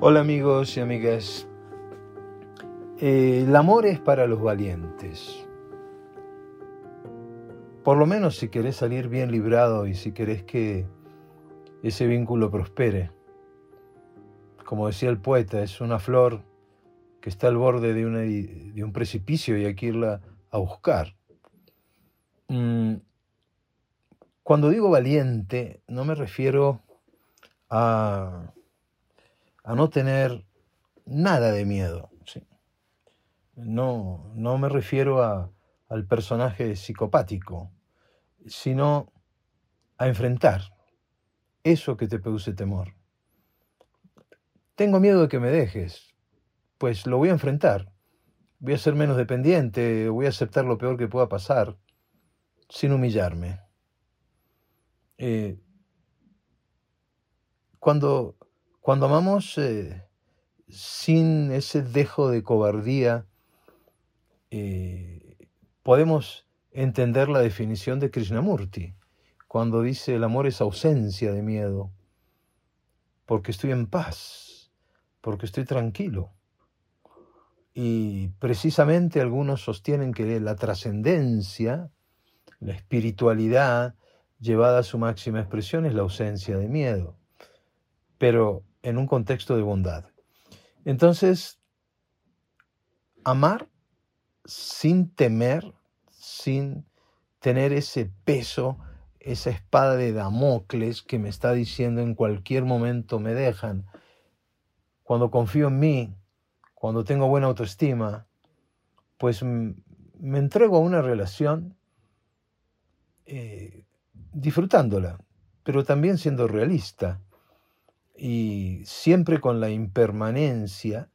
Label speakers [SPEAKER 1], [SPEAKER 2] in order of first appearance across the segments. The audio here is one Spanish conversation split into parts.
[SPEAKER 1] Hola amigos y amigas. Eh, el amor es para los valientes. Por lo menos si querés salir bien librado y si querés que ese vínculo prospere. Como decía el poeta, es una flor que está al borde de, un precipicio y hay que irla a buscar. Mm, cuando digo valiente, no me refiero a a no tener nada de miedo. No, no me refiero a, al personaje psicopático, sino a enfrentar eso que te produce temor. Tengo miedo de que me dejes, pues lo voy a enfrentar. Voy a ser menos dependiente, voy a aceptar lo peor que pueda pasar, sin humillarme. Eh, cuando cuando amamos eh, sin ese dejo de cobardía, eh, podemos entender la definición de Krishnamurti, cuando dice el amor es ausencia de miedo, porque estoy en paz, porque estoy tranquilo. Y precisamente algunos sostienen que la trascendencia, la espiritualidad llevada a su máxima expresión es la ausencia de miedo. Pero en un contexto de bondad. Entonces, amar sin temer, sin tener ese peso, esa espada de Damocles que me está diciendo en cualquier momento me dejan. Cuando confío en mí, cuando tengo buena autoestima, pues me entrego a una relación eh, disfrutándola, pero también siendo realista y siempre con la impermanencia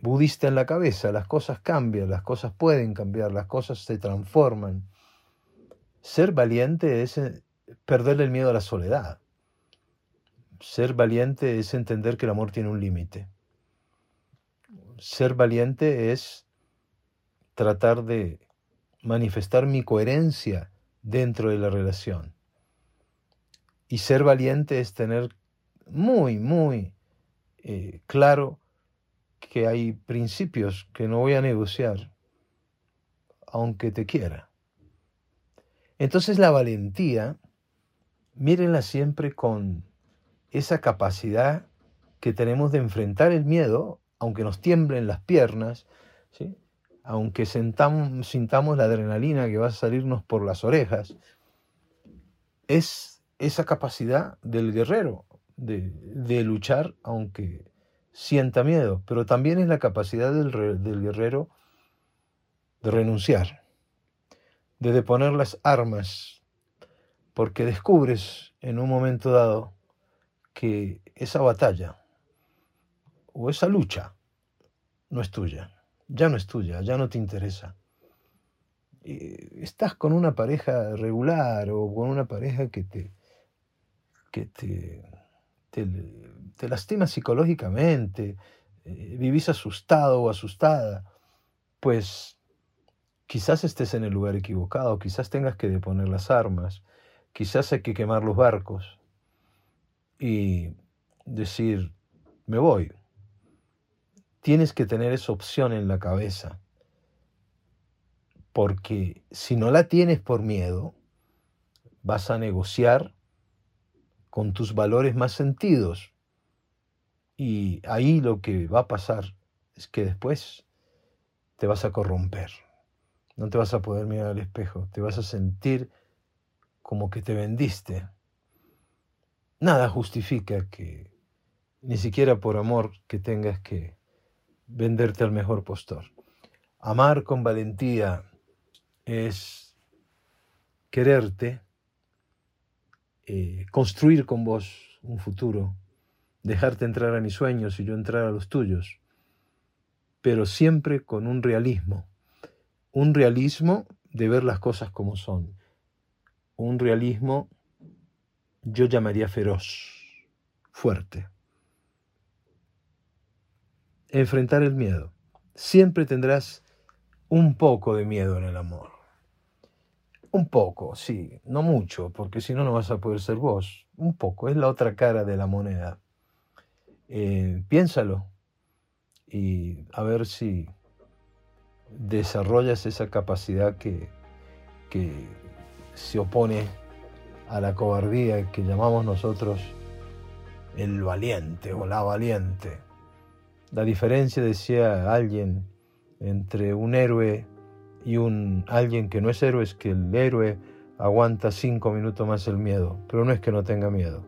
[SPEAKER 1] budista en la cabeza. Las cosas cambian, las cosas pueden cambiar, las cosas se transforman. Ser valiente es eh, perderle el miedo a la soledad. Ser valiente es entender que el amor tiene un límite. Ser valiente es tratar de manifestar mi coherencia dentro de la relación. Y ser valiente es tener muy, muy eh, claro que hay principios que no voy a negociar, aunque te quiera. Entonces la valentía, mírenla siempre con esa capacidad que tenemos de enfrentar el miedo, aunque nos tiemblen las piernas, aunque sentamos, sintamos la adrenalina que va a salirnos por las orejas, es esa capacidad del guerrero, de, luchar aunque sienta miedo, pero también es la capacidad del, del guerrero de renunciar, de deponer las armas, porque descubres en un momento dado que esa batalla o esa lucha no es tuya, ya no es tuya, ya no te interesa. Estás con una pareja regular o con una pareja que te, que te te, lastimas psicológicamente, eh, vivís asustado o asustada, pues quizás estés en el lugar equivocado, quizás tengas que deponer las armas, quizás hay que quemar los barcos y decir, me voy. Tienes que tener esa opción en la cabeza, porque si no la tienes por miedo, vas a negociar con tus valores más sentidos. Y ahí lo que va a pasar es que después te vas a corromper. No te vas a poder mirar al espejo, te vas a sentir como que te vendiste. Nada justifica que, ni siquiera por amor, que tengas que venderte al mejor postor. Amar con valentía es quererte, eh, construir con vos un futuro, dejarte entrar a mis sueños y yo entrar a los tuyos, pero siempre con un realismo, un realismo de ver las cosas como son, un realismo yo llamaría feroz, fuerte. Enfrentar el miedo. Siempre tendrás un poco de miedo en el amor. Un poco, sí, no mucho, porque si no, no vas a poder ser vos. Un poco, es la otra cara de la moneda. Eh, piénsalo y a ver si desarrollas esa capacidad que, que se opone a la cobardía que llamamos nosotros el valiente o la valiente. La diferencia, decía alguien, entre un héroe y un alguien que no es héroe es que el héroe aguanta cinco minutos más el miedo, pero no es que no tenga miedo.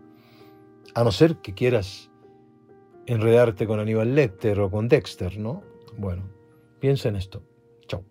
[SPEAKER 1] A no ser que quieras enredarte con Aníbal Lecter o con Dexter, ¿no? Bueno, piensa en esto. Chao.